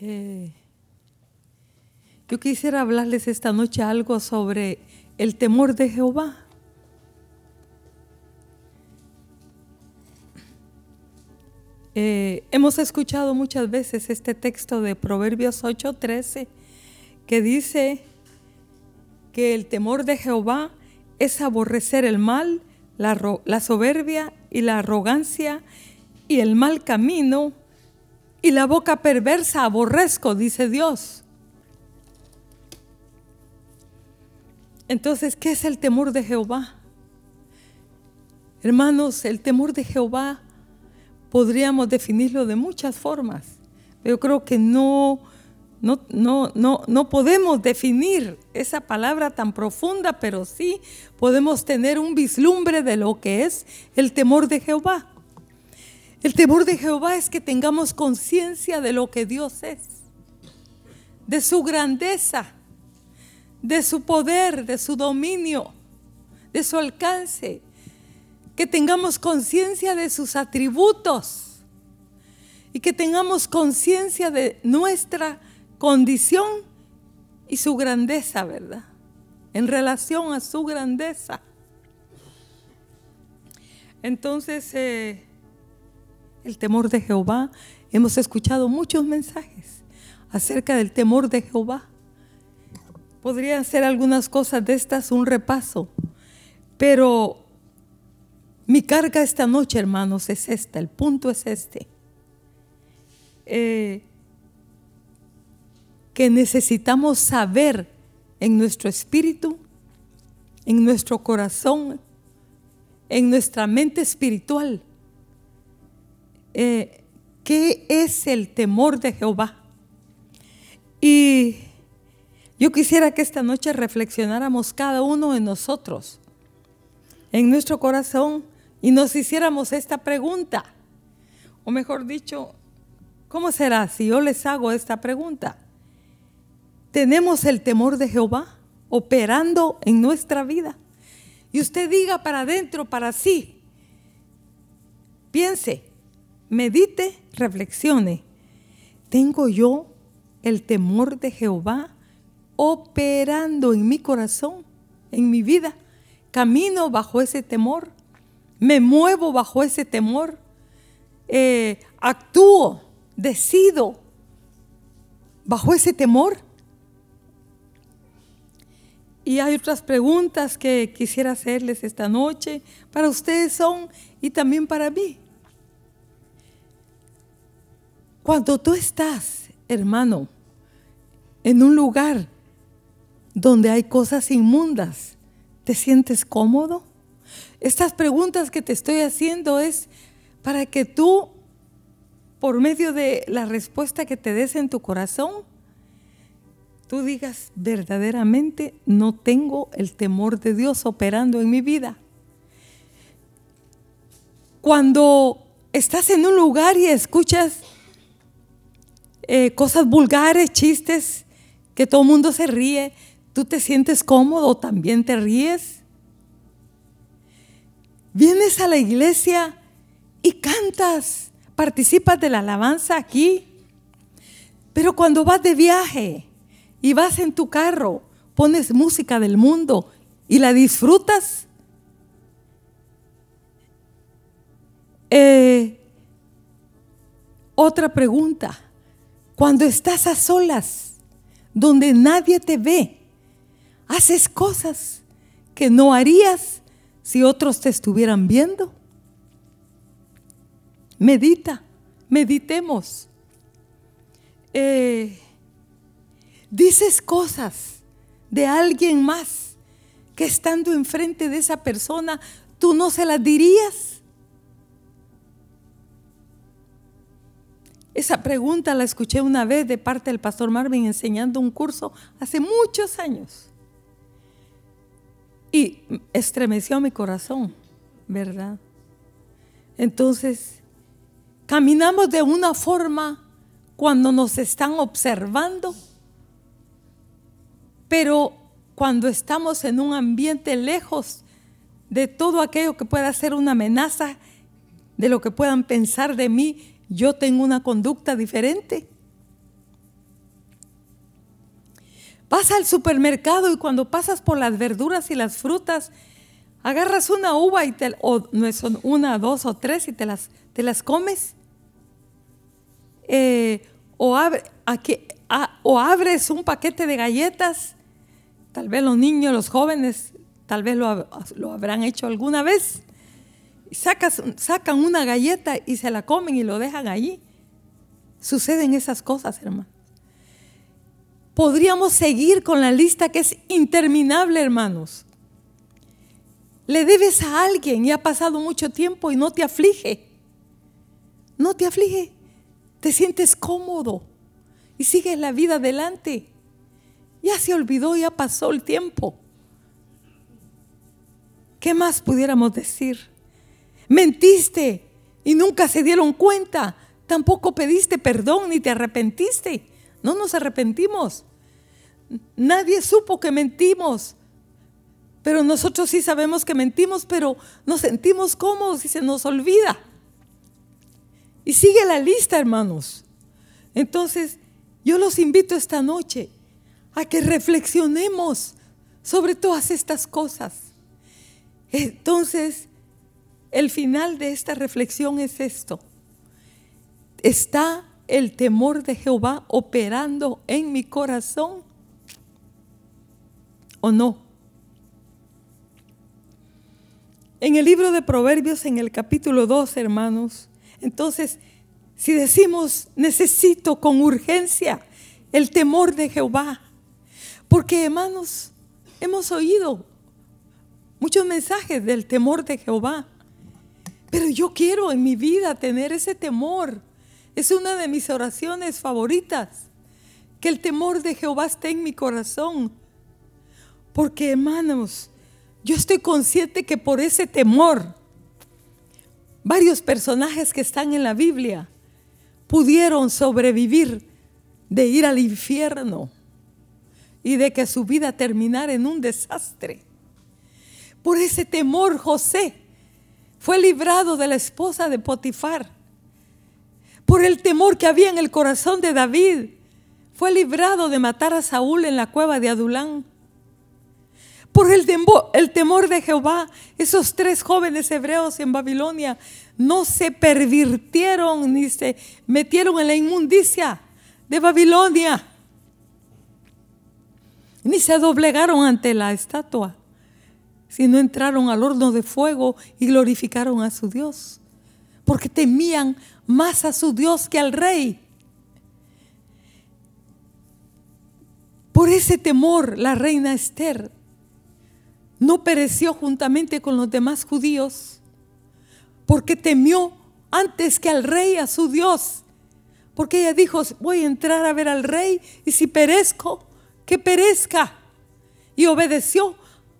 Eh, yo quisiera hablarles esta noche algo sobre el temor de Jehová. Eh, hemos escuchado muchas veces este texto de Proverbios 8:13 que dice que el temor de Jehová es aborrecer el mal, la, la soberbia y la arrogancia y el mal camino y la boca perversa aborrezco, dice Dios. Entonces, ¿qué es el temor de Jehová? Hermanos, el temor de Jehová podríamos definirlo de muchas formas. Yo creo que no, no, no, no, no podemos definir esa palabra tan profunda, pero sí podemos tener un vislumbre de lo que es el temor de Jehová. El temor de Jehová es que tengamos conciencia de lo que Dios es, de su grandeza, de su poder, de su dominio, de su alcance, que tengamos conciencia de sus atributos y que tengamos conciencia de nuestra condición y su grandeza, ¿verdad? En relación a su grandeza. Entonces, eh, el temor de Jehová, hemos escuchado muchos mensajes acerca del temor de Jehová. Podrían ser algunas cosas de estas un repaso, pero mi carga esta noche, hermanos, es esta, el punto es este. Eh, que necesitamos saber en nuestro espíritu, en nuestro corazón, en nuestra mente espiritual, eh, qué es el temor de Jehová. Y yo quisiera que esta noche reflexionáramos cada uno de nosotros, en nuestro corazón, y nos hiciéramos esta pregunta. O mejor dicho, ¿cómo será si yo les hago esta pregunta? ¿Tenemos el temor de Jehová operando en nuestra vida? Y usted diga para adentro, para sí. Piense, medite, reflexione. ¿Tengo yo el temor de Jehová operando en mi corazón, en mi vida? ¿Camino bajo ese temor? me muevo bajo ese temor, eh, actúo, decido bajo ese temor. Y hay otras preguntas que quisiera hacerles esta noche. Para ustedes son y también para mí. Cuando tú estás, hermano, en un lugar donde hay cosas inmundas, ¿te sientes cómodo? Estas preguntas que te estoy haciendo es para que tú, por medio de la respuesta que te des en tu corazón, tú digas, verdaderamente no tengo el temor de Dios operando en mi vida. Cuando estás en un lugar y escuchas eh, cosas vulgares, chistes, que todo el mundo se ríe, ¿tú te sientes cómodo? ¿También te ríes? Vienes a la iglesia y cantas, participas de la alabanza aquí. Pero cuando vas de viaje y vas en tu carro, pones música del mundo y la disfrutas. Eh, otra pregunta. Cuando estás a solas, donde nadie te ve, haces cosas que no harías si otros te estuvieran viendo? Medita, meditemos. Eh, dices cosas de alguien más que estando enfrente de esa persona tú no se las dirías. Esa pregunta la escuché una vez de parte del pastor Marvin enseñando un curso hace muchos años. Y estremeció mi corazón, ¿verdad? Entonces, caminamos de una forma cuando nos están observando, pero cuando estamos en un ambiente lejos de todo aquello que pueda ser una amenaza, de lo que puedan pensar de mí, yo tengo una conducta diferente. Vas al supermercado y cuando pasas por las verduras y las frutas, agarras una uva y te, o no son una, dos o tres y te las, te las comes. Eh, o, abre, o abres un paquete de galletas, tal vez los niños, los jóvenes, tal vez lo habrán hecho alguna vez. Sacas, sacan una galleta y se la comen y lo dejan allí. Suceden esas cosas, hermano. Podríamos seguir con la lista que es interminable, hermanos. Le debes a alguien y ha pasado mucho tiempo y no te aflige. No te aflige. Te sientes cómodo y sigues la vida adelante. Ya se olvidó, ya pasó el tiempo. ¿Qué más pudiéramos decir? Mentiste y nunca se dieron cuenta. Tampoco pediste perdón ni te arrepentiste. No nos arrepentimos. Nadie supo que mentimos. Pero nosotros sí sabemos que mentimos, pero nos sentimos cómodos y se nos olvida. Y sigue la lista, hermanos. Entonces, yo los invito esta noche a que reflexionemos sobre todas estas cosas. Entonces, el final de esta reflexión es esto. ¿Está el temor de Jehová operando en mi corazón? o no. En el libro de Proverbios, en el capítulo 2, hermanos, entonces, si decimos, necesito con urgencia el temor de Jehová, porque hermanos, hemos oído muchos mensajes del temor de Jehová, pero yo quiero en mi vida tener ese temor. Es una de mis oraciones favoritas, que el temor de Jehová esté en mi corazón porque hermanos, yo estoy consciente que por ese temor, varios personajes que están en la Biblia pudieron sobrevivir de ir al infierno y de que su vida terminara en un desastre. Por ese temor José fue librado de la esposa de Potifar. Por el temor que había en el corazón de David, fue librado de matar a Saúl en la cueva de Adulán. Por el temor, el temor de Jehová, esos tres jóvenes hebreos en Babilonia no se pervirtieron ni se metieron en la inmundicia de Babilonia, ni se doblegaron ante la estatua, sino entraron al horno de fuego y glorificaron a su Dios, porque temían más a su Dios que al rey. Por ese temor, la reina Esther no pereció juntamente con los demás judíos, porque temió antes que al rey, a su Dios. Porque ella dijo, voy a entrar a ver al rey y si perezco, que perezca. Y obedeció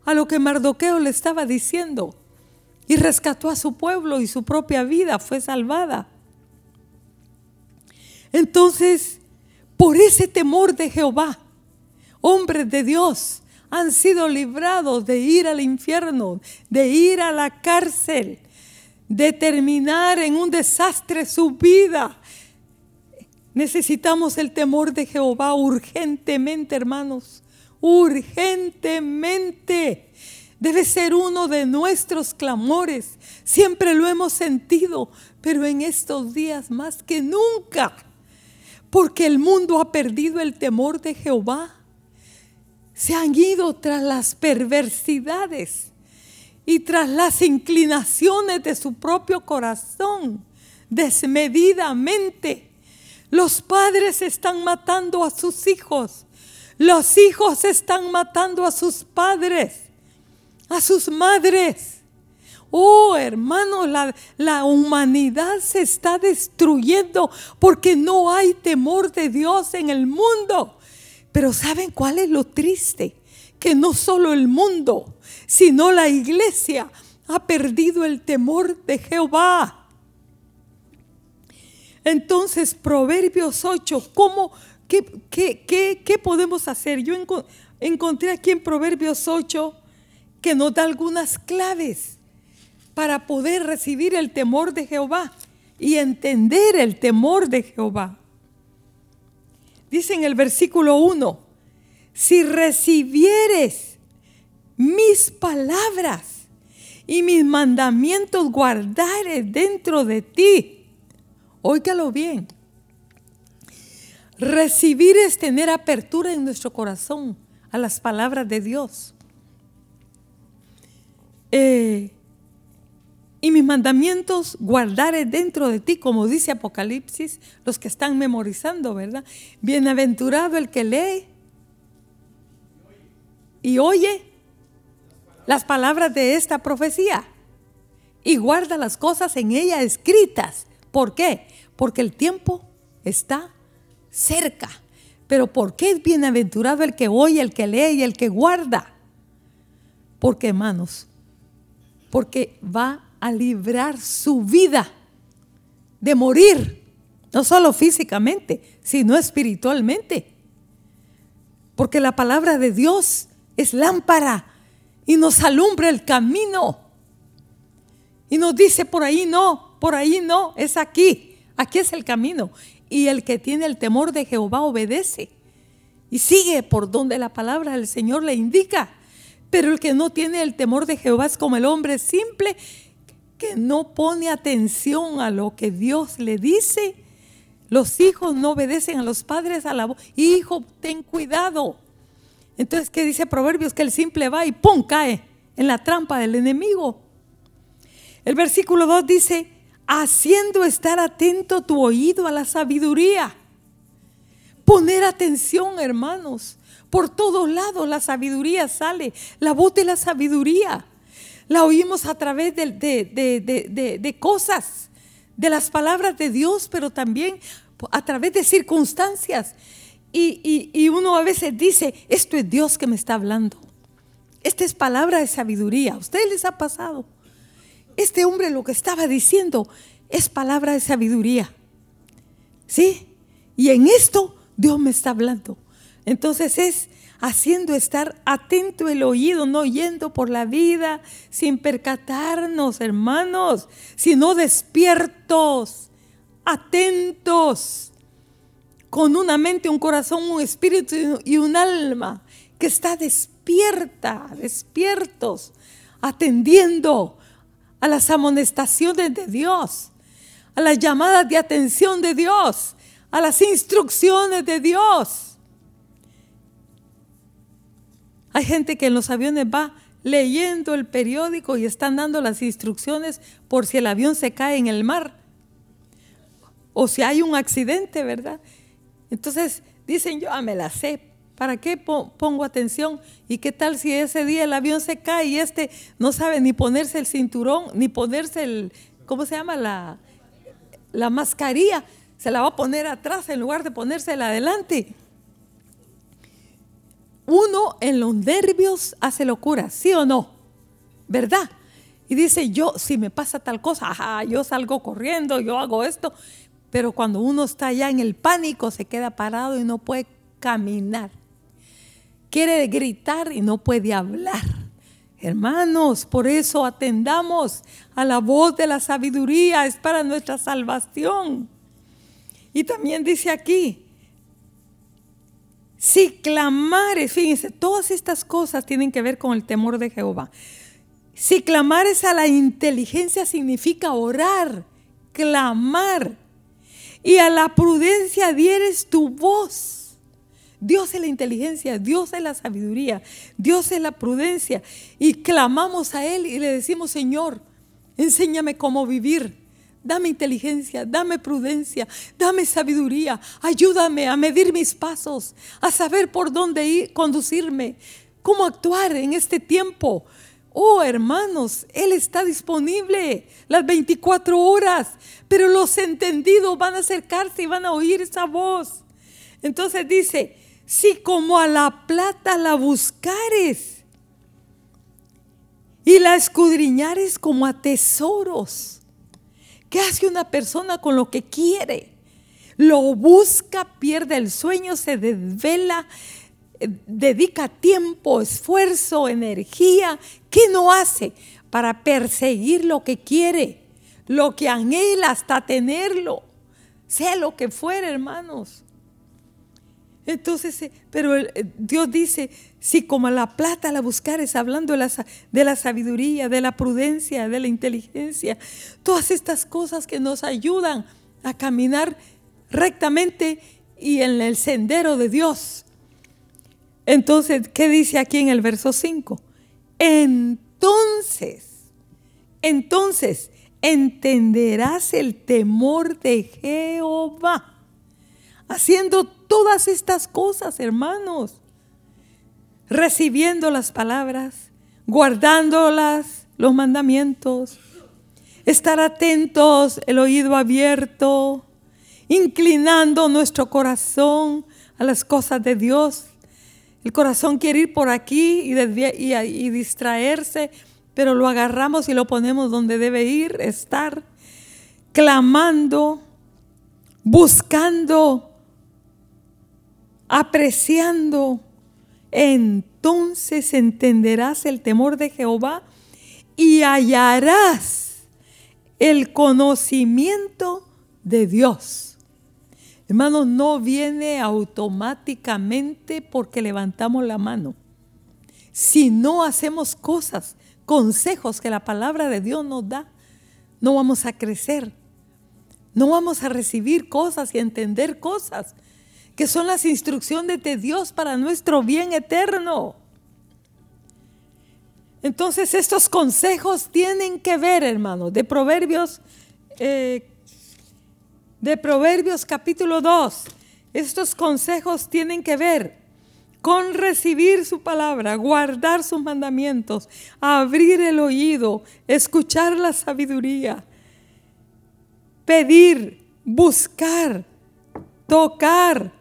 a lo que Mardoqueo le estaba diciendo. Y rescató a su pueblo y su propia vida fue salvada. Entonces, por ese temor de Jehová, hombres de Dios, han sido librados de ir al infierno, de ir a la cárcel, de terminar en un desastre su vida. Necesitamos el temor de Jehová urgentemente, hermanos, urgentemente. Debe ser uno de nuestros clamores. Siempre lo hemos sentido, pero en estos días más que nunca, porque el mundo ha perdido el temor de Jehová se han ido tras las perversidades y tras las inclinaciones de su propio corazón, desmedidamente. Los padres están matando a sus hijos. Los hijos están matando a sus padres, a sus madres. Oh, hermano, la, la, humanidad se está destruyendo porque no hay temor de Dios en el mundo. Pero ¿saben cuál es lo triste? Que no solo el mundo, sino la iglesia ha perdido el temor de Jehová. Entonces, Proverbios 8, ¿cómo, qué, qué, podemos hacer? Yo encontré aquí en Proverbios 8 que nos da algunas claves para poder recibir el temor de Jehová y entender el temor de Jehová. Dice en el versículo 1, si recibieres mis palabras y mis mandamientos guardares dentro de ti. Óigalo bien. Recibir es tener apertura en nuestro corazón a las palabras de Dios. Eh, y mis mandamientos guardaré dentro de ti, como dice Apocalipsis, los que están memorizando, ¿verdad? Bienaventurado el que lee y oye las palabras de esta profecía y guarda las cosas en ella escritas. ¿Por qué? Porque el tiempo está cerca. Pero ¿por qué es bienaventurado el que oye, el que lee y el que guarda? Porque, hermanos, porque va a librar su vida de morir, no solo físicamente, sino espiritualmente. Porque la palabra de Dios es lámpara y nos alumbra el camino. Y nos dice por ahí no, por ahí no, es aquí, aquí es el camino. Y el que tiene el temor de Jehová obedece y sigue por donde la palabra del Señor le indica. Pero el que no tiene el temor de Jehová es como el hombre simple que no pone atención a lo que Dios le dice. Los hijos no obedecen a los padres a la voz. Hijo, ten cuidado. Entonces, ¿qué dice Proverbios? Que el simple va y ¡pum! cae en la trampa del enemigo. El versículo 2 dice, haciendo estar atento tu oído a la sabiduría. Poner atención, hermanos. Por todos lados la sabiduría sale, la voz de la sabiduría la oímos a través de, cosas, de las palabras de Dios, pero también a través de circunstancias. Y, y, uno a veces dice, esto es Dios que me está hablando. Esta es palabra de sabiduría. ¿A ustedes les ha pasado? Este hombre lo que estaba diciendo es palabra de sabiduría. ¿Sí? Y en esto Dios me está hablando. Entonces es haciendo estar atento el oído, no yendo por la vida sin percatarnos, hermanos, sino despiertos, atentos, con una mente, un corazón, un espíritu y un alma que está despierta, despiertos, atendiendo a las amonestaciones de Dios, a las llamadas de atención de Dios, a las instrucciones de Dios. Hay gente que en los aviones va leyendo el periódico y están dando las instrucciones por si el avión se cae en el mar o si hay un accidente, ¿verdad? Entonces dicen, yo ah, me la sé, ¿para qué pongo atención? ¿Y qué tal si ese día el avión se cae y este no sabe ni ponerse el cinturón, ni ponerse el, ¿cómo se llama? La, la mascarilla, se la va a poner atrás en lugar de ponérsela adelante uno en los nervios hace locura, ¿sí o no? ¿Verdad? Y dice, yo, si me pasa tal cosa, yo salgo corriendo, yo hago esto. Pero cuando uno está ya en el pánico, se queda parado y no puede caminar. Quiere gritar y no puede hablar. Hermanos, por eso atendamos a la voz de la sabiduría, es para nuestra salvación. Y también dice aquí, si clamares, fíjense, todas estas cosas tienen que ver con el temor de Jehová. Si clamares a la inteligencia significa orar, clamar. Y a la prudencia dieres tu voz. Dios es la inteligencia, Dios es la sabiduría, Dios es la prudencia. Y clamamos a Él y le decimos, Señor, enséñame cómo vivir. Dame inteligencia, dame prudencia, dame sabiduría. Ayúdame a medir mis pasos, a saber por dónde ir, conducirme, cómo actuar en este tiempo. Oh, hermanos, Él está disponible las 24 horas, pero los entendidos van a acercarse y van a oír esa voz. Entonces dice, si como a la plata la buscares y la escudriñares como a tesoros, ¿Qué hace una persona con lo que quiere? Lo busca, pierde el sueño, se desvela, eh, dedica tiempo, esfuerzo, energía. ¿Qué no hace para perseguir lo que quiere? Lo que anhela hasta tenerlo, sea lo que fuera, hermanos. Entonces, eh, pero Dios dice, si como la plata la buscares, hablando de la, sabiduría, de la prudencia, de la inteligencia, todas estas cosas que nos ayudan a caminar rectamente y en el sendero de Dios. Entonces, ¿qué dice aquí en el verso 5? Entonces, entonces entenderás el temor de Jehová, haciendo todas estas cosas, hermanos, recibiendo las palabras, guardándolas, los mandamientos, estar atentos, el oído abierto, inclinando nuestro corazón a las cosas de Dios. El corazón quiere ir por aquí y, distraerse, pero lo agarramos y lo ponemos donde debe ir, estar, clamando, buscando, apreciando. Entonces entenderás el temor de Jehová y hallarás el conocimiento de Dios. Hermanos, no viene automáticamente porque levantamos la mano. Si no hacemos cosas, consejos que la palabra de Dios nos da, no vamos a crecer. No vamos a recibir cosas y entender cosas que son las instrucciones de Dios para nuestro bien eterno. Entonces estos consejos tienen que ver, hermanos, de Proverbios eh, de Proverbios capítulo 2. Estos consejos tienen que ver con recibir su palabra, guardar sus mandamientos, abrir el oído, escuchar la sabiduría, pedir, buscar, tocar,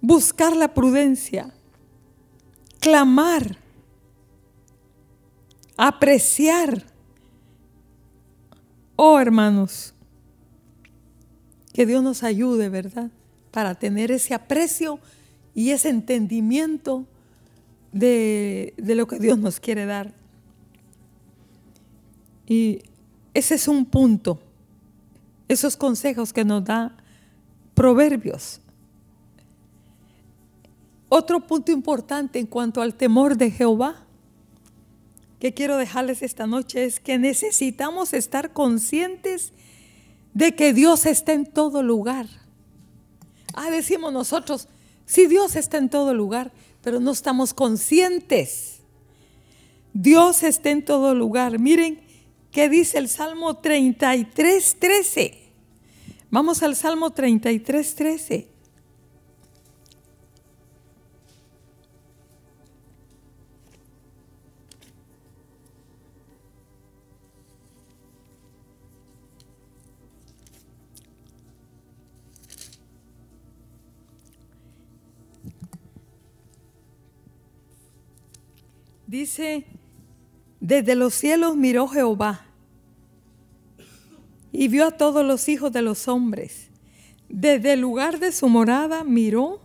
buscar la prudencia, clamar, apreciar Oh, hermanos, que Dios nos ayude, ¿verdad? Para tener ese aprecio y ese entendimiento de, lo que Dios nos quiere dar. Y ese es un punto, esos consejos que nos da Proverbios. Otro punto importante en cuanto al temor de Jehová que quiero dejarles esta noche es que necesitamos estar conscientes de que Dios está en todo lugar. Ah, decimos nosotros, si Dios está en todo lugar, pero no estamos conscientes. Dios está en todo lugar. Miren qué dice el Salmo 33, 13. Vamos al Salmo 33, 13. Dice, desde los cielos miró Jehová y vio a todos los hijos de los hombres. Desde el lugar de su morada miró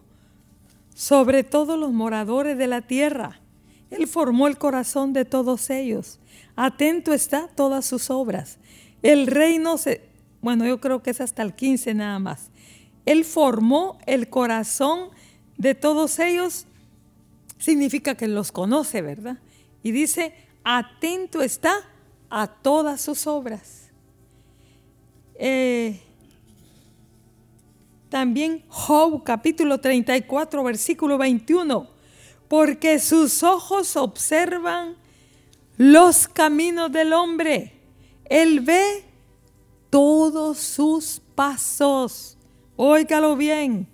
sobre todos los moradores de la tierra. Él formó el corazón de todos ellos. Atento está todas sus obras. El reino se, bueno, yo creo que es hasta el 15 nada más. Él formó el corazón de todos ellos significa que los conoce, ¿verdad? Y dice, atento está a todas sus obras. Eh, también Job capítulo 34, versículo 21, porque sus ojos observan los caminos del hombre. Él ve todos sus pasos. Óigalo bien.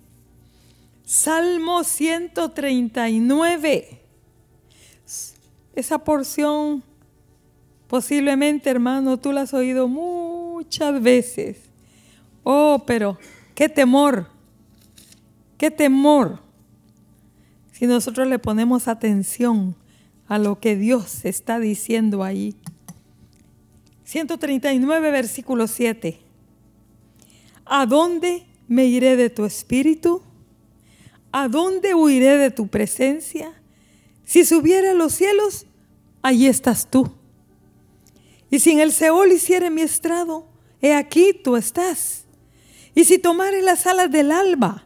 Salmo 139. Esa porción, posiblemente hermano, tú la has oído muchas veces. Oh, pero qué temor, qué temor. Si nosotros le ponemos atención a lo que Dios está diciendo ahí. 139, versículo 7. ¿A dónde me iré de tu espíritu? ¿A dónde huiré de tu presencia? Si subiera a los cielos, allí estás tú. Y si en el Seol hiciere mi estrado, he aquí tú estás. Y si tomare las alas del alba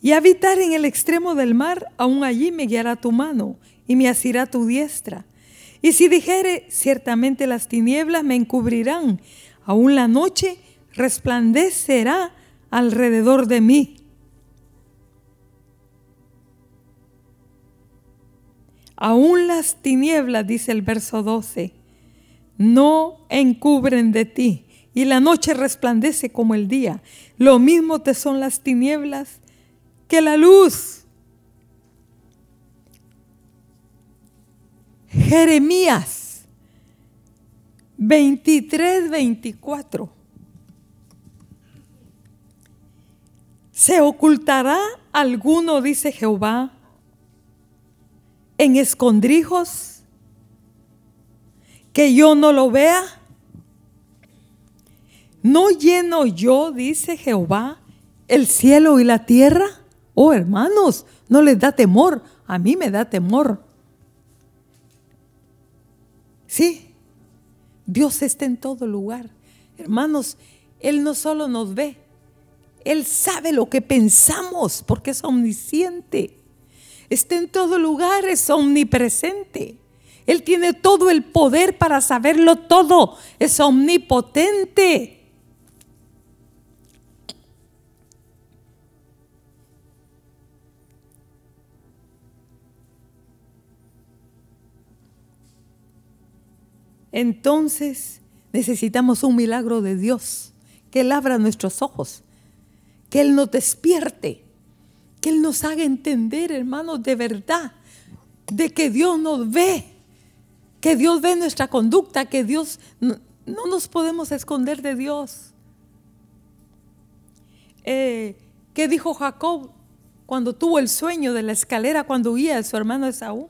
y habitar en el extremo del mar, aún allí me guiará tu mano y me asirá tu diestra. Y si dijere, ciertamente las tinieblas me encubrirán, aún la noche resplandecerá alrededor de mí. Aún las tinieblas, dice el verso 12, no encubren de ti, y la noche resplandece como el día. Lo mismo te son las tinieblas que la luz. Jeremías 23, 24. ¿Se ocultará alguno, dice Jehová, en escondrijos que yo no lo vea? ¿No lleno yo, dice Jehová, el cielo y la tierra? Oh hermanos, no les da temor, a mí me da temor. Sí, Dios está en todo lugar. Hermanos, Él no solo nos ve, Él sabe lo que pensamos porque es omnisciente. Está en todo lugar, es omnipresente. Él tiene todo el poder para saberlo todo, es omnipotente. entonces necesitamos un milagro de Dios, que Él abra nuestros ojos, que Él nos despierte, que Él nos haga entender, hermanos, de verdad, de que Dios nos ve, que Dios ve nuestra conducta, que Dios, no, nos podemos esconder de Dios. Eh, ¿Qué dijo Jacob cuando tuvo el sueño de la escalera cuando huía de su hermano Esaú?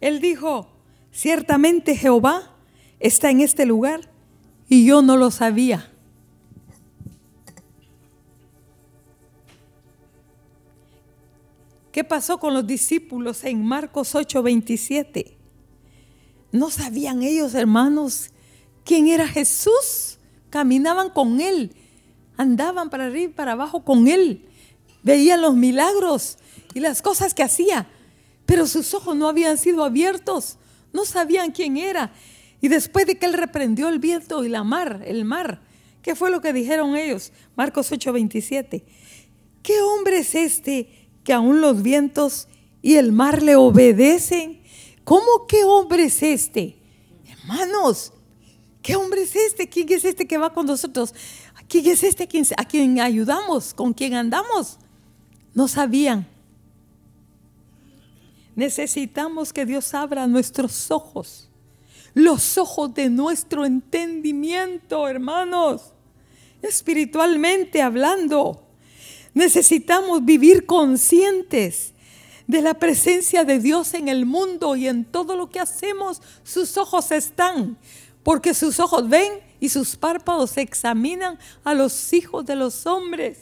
Él dijo, ciertamente Jehová está en este lugar y yo no lo sabía. ¿Qué pasó con los discípulos en Marcos 8:27? No sabían ellos, hermanos, quién era Jesús. Caminaban con Él, andaban para arriba y para abajo con Él, veían los milagros y las cosas que hacía, pero sus ojos no habían sido abiertos, no sabían quién era. Y después de que él reprendió el viento y la mar, el mar, ¿qué fue lo que dijeron ellos? Marcos 8:27. ¿Qué hombre es este que aún los vientos y el mar le obedecen? ¿Cómo qué hombre es este? Hermanos, ¿qué hombre es este? ¿Quién es este que va con nosotros? ¿Quién es este a quien ayudamos? ¿Con quien andamos? No sabían. Necesitamos que Dios abra nuestros ojos los ojos de nuestro entendimiento, hermanos, espiritualmente hablando. Necesitamos vivir conscientes de la presencia de Dios en el mundo y en todo lo que hacemos. Sus ojos están, porque sus ojos ven y sus párpados examinan a los hijos de los hombres.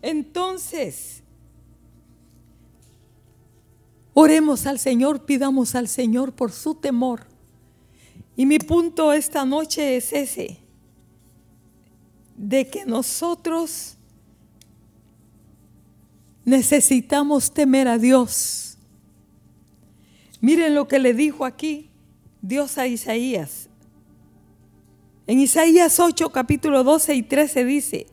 Entonces, Oremos al Señor, pidamos al Señor por su temor. Y mi punto esta noche es ese, de que nosotros necesitamos temer a Dios. Miren lo que le dijo aquí Dios a Isaías. En Isaías 8, capítulo 12 y 13 dice,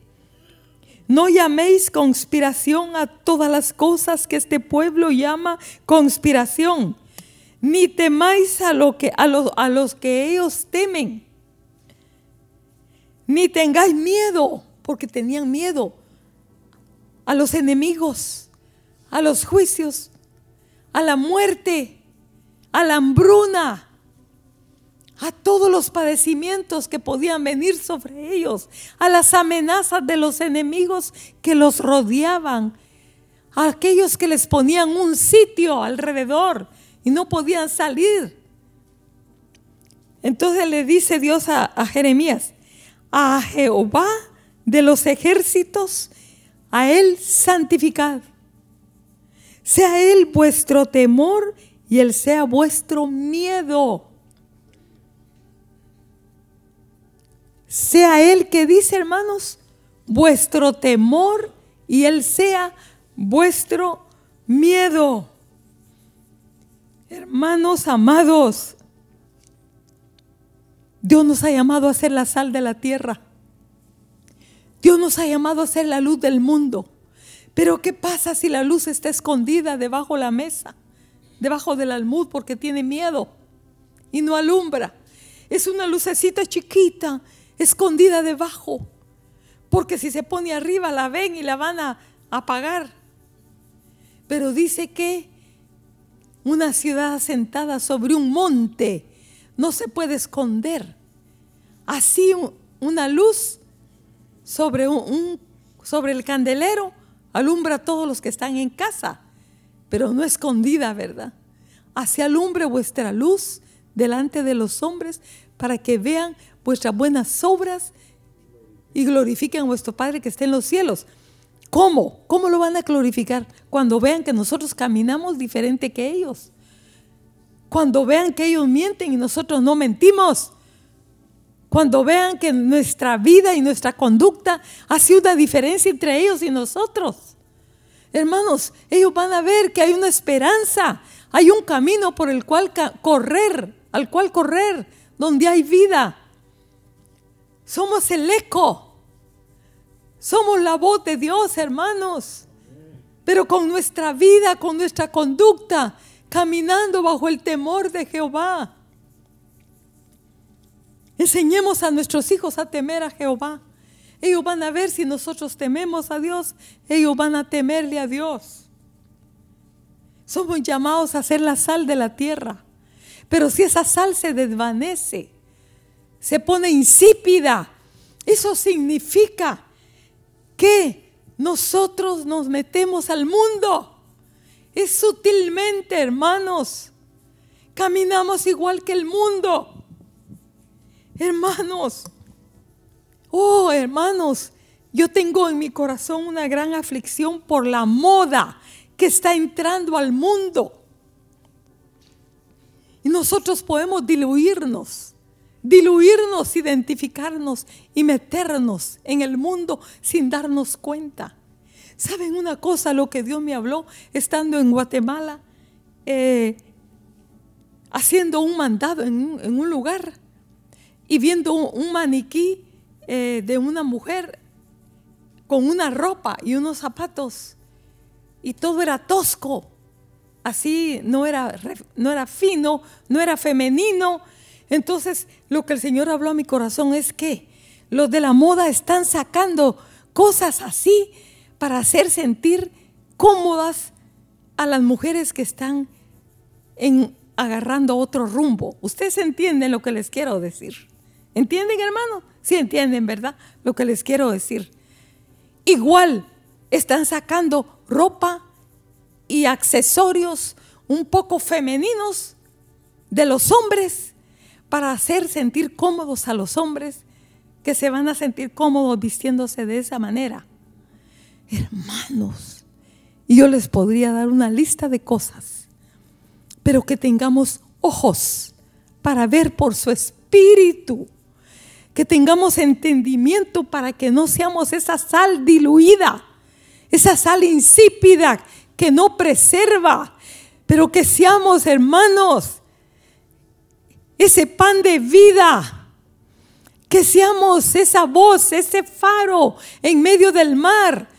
no llaméis conspiración a todas las cosas que este pueblo llama conspiración, ni temáis a, lo que, a, los, a los que ellos temen, ni tengáis miedo, porque tenían miedo a los enemigos, a los juicios, a la muerte, a la hambruna, a todos los padecimientos que podían venir sobre ellos, a las amenazas de los enemigos que los rodeaban, a aquellos que les ponían un sitio alrededor y no podían salir. Entonces le dice Dios a, Jeremías, a Jehová de los ejércitos, a Él santificad. Sea Él vuestro temor y Él sea vuestro miedo. sea Él que dice, hermanos, vuestro temor y Él sea vuestro miedo. Hermanos amados, Dios nos ha llamado a ser la sal de la tierra. Dios nos ha llamado a ser la luz del mundo. Pero ¿qué pasa si la luz está escondida debajo de la mesa, debajo del almud porque tiene miedo y no alumbra? Es una lucecita chiquita, escondida debajo. Porque si se pone arriba la ven y la van a apagar. Pero dice que una ciudad asentada sobre un monte no se puede esconder. Así una luz sobre, un, sobre el candelero alumbra a todos los que están en casa, pero no escondida, ¿verdad? Así alumbre vuestra luz delante de los hombres para que vean vuestras buenas obras y glorifiquen a vuestro Padre que está en los cielos. ¿Cómo? ¿Cómo lo van a glorificar? Cuando vean que nosotros caminamos diferente que ellos. Cuando vean que ellos mienten y nosotros no mentimos. Cuando vean que nuestra vida y nuestra conducta hace una diferencia entre ellos y nosotros. Hermanos, ellos van a ver que hay una esperanza, hay un camino por el cual correr, al cual correr, donde hay vida. Somos el eco. Somos la voz de Dios, hermanos. Pero con nuestra vida, con nuestra conducta, caminando bajo el temor de Jehová. Enseñemos a nuestros hijos a temer a Jehová. Ellos van a ver si nosotros tememos a Dios, ellos van a temerle a Dios. Somos llamados a ser la sal de la tierra. Pero si esa sal se desvanece, se pone insípida, eso significa que nosotros nos metemos al mundo. Es sutilmente, hermanos. Caminamos igual que el mundo. Hermanos, oh hermanos, yo tengo en mi corazón una gran aflicción por la moda que está entrando al mundo. Y nosotros podemos diluirnos, diluirnos, identificarnos y meternos en el mundo sin darnos cuenta. ¿Saben una cosa? Lo que Dios me habló estando en Guatemala, eh, haciendo un mandado en un, lugar y viendo un, maniquí eh, de una mujer con una ropa y unos zapatos y todo era tosco así no era, no era fino, no era femenino. Entonces lo que el Señor habló a mi corazón es que los de la moda están sacando cosas así para hacer sentir cómodas a las mujeres que están en, agarrando otro rumbo. Ustedes entienden lo que les quiero decir. ¿Entienden, hermano? Sí entienden, ¿verdad? Lo que les quiero decir. Igual están sacando ropa y accesorios un poco femeninos de los hombres para hacer sentir cómodos a los hombres que se van a sentir cómodos vistiéndose de esa manera. Hermanos, y yo les podría dar una lista de cosas, pero que tengamos ojos para ver por su espíritu, que tengamos entendimiento para que no seamos esa sal diluida, esa sal insípida que no preserva, pero que seamos hermanos, ese pan de vida, que seamos esa voz, ese faro en medio del mar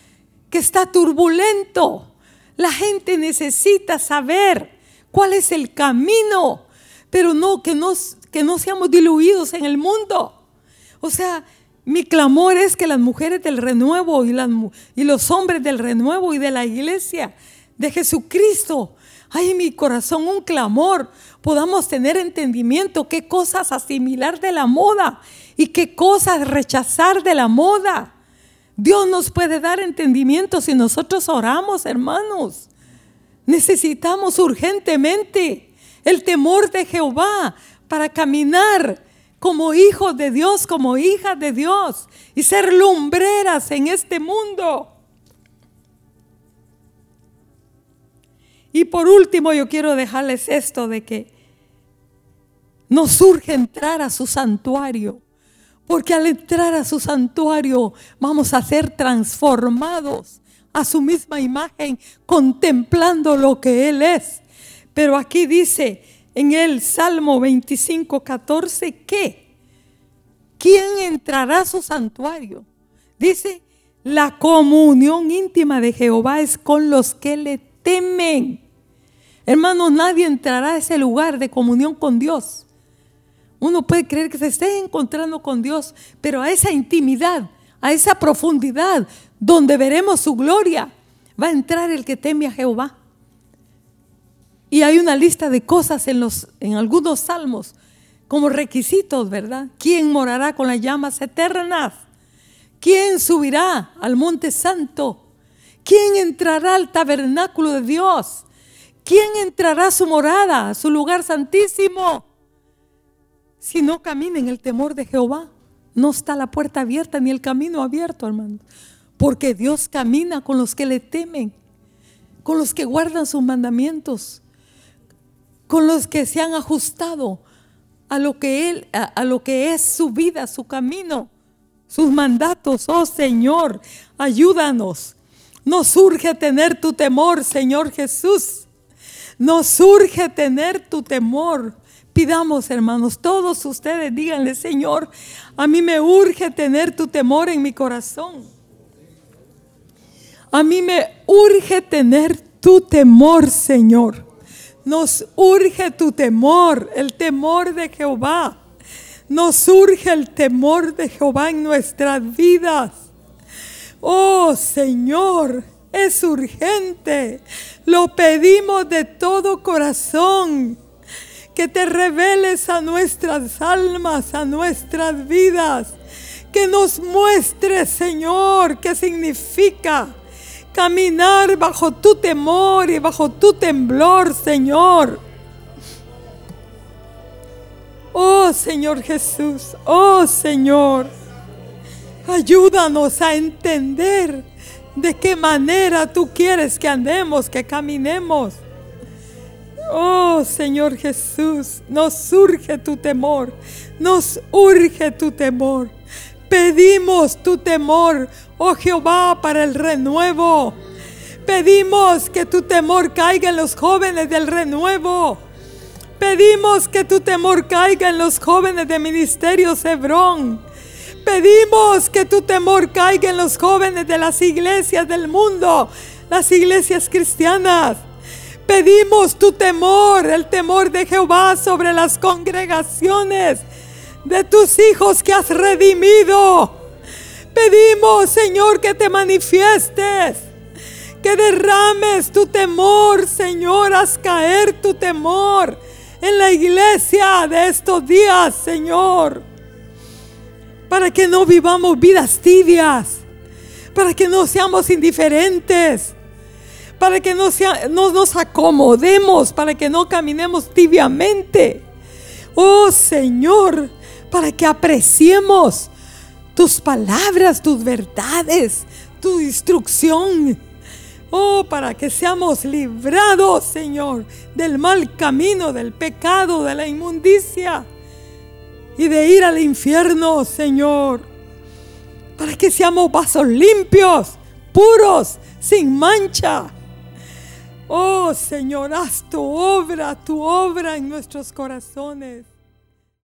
que está turbulento. La gente necesita saber cuál es el camino, pero no que, que no seamos diluidos en el mundo. O sea, mi clamor es que las mujeres del renuevo y, y los hombres del renuevo y de la iglesia de Jesucristo hay en mi corazón un clamor, podamos tener entendimiento qué cosas asimilar de la moda y qué cosas rechazar de la moda. Dios nos puede dar entendimiento si nosotros oramos, hermanos. Necesitamos urgentemente el temor de Jehová para caminar como hijos de Dios, como hijas de Dios y ser lumbreras en este mundo. Y por último yo quiero dejarles esto de que nos surge entrar a su santuario, Porque al entrar a su santuario vamos a ser transformados a su misma imagen, contemplando lo que Él es. Pero aquí dice en el Salmo 25, 14 que, ¿quién entrará a su santuario? Dice, la comunión íntima de Jehová es con los que le temen. Hermano, nadie entrará a ese lugar de comunión con Dios. Uno puede creer que se esté encontrando con Dios, pero a esa intimidad, a esa profundidad donde veremos su gloria, va a entrar el que teme a Jehová. Y hay una lista de cosas en, los, en algunos salmos como requisitos, ¿verdad? ¿Quién morará con las llamas eternas? ¿Quién subirá al monte santo? ¿Quién entrará al tabernáculo de Dios? ¿Quién entrará a su morada, a su lugar santísimo? Si no camina en el temor de Jehová, no está la puerta abierta ni el camino abierto, hermano. Porque Dios camina con los que le temen, con los que guardan sus mandamientos, con los que se han ajustado a lo que él a, lo que es su vida, su camino, sus mandatos. Oh Señor, ayúdanos. Nos surge tener tu temor, Señor Jesús. Nos surge tener tu temor. Pidamos, hermanos, todos ustedes díganle, Señor, a mí me urge tener tu temor en mi corazón. A mí me urge tener tu temor, Señor. Nos urge tu temor, el temor de Jehová. Nos urge el temor de Jehová en nuestras vidas. Oh Señor, es urgente. Lo pedimos de todo corazón. Que te reveles a nuestras almas, a nuestras vidas. Que nos muestres, Señor, qué significa caminar bajo tu temor y bajo tu temblor, Señor. Oh Señor Jesús, oh Señor, ayúdanos a entender de qué manera tú quieres que andemos, que caminemos. Oh Señor Jesús, nos surge tu temor, nos urge tu temor. Pedimos tu temor, oh Jehová, para el renuevo. Pedimos que tu temor caiga en los jóvenes del renuevo. Pedimos que tu temor caiga en los jóvenes de Ministerio Hebrón. Pedimos que tu temor caiga en los jóvenes de las iglesias del mundo, las iglesias cristianas. Pedimos tu temor, el temor de Jehová sobre las congregaciones de tus hijos que has redimido. Pedimos, Señor, que te manifiestes, que derrames tu temor, Señor, haz caer tu temor en la iglesia de estos días, Señor. Para que no vivamos vidas tibias, para que no seamos indiferentes, para que no, no nos acomodemos, para que no caminemos tibiamente. Oh Señor, para que apreciemos tus palabras, tus verdades, tu instrucción. Oh, para que seamos librados, Señor, del mal camino, del pecado, de la inmundicia y de ir al infierno, Señor. Para que seamos vasos limpios, puros, sin mancha. Oh, Señor, haz tu obra, tu obra en nuestros corazones.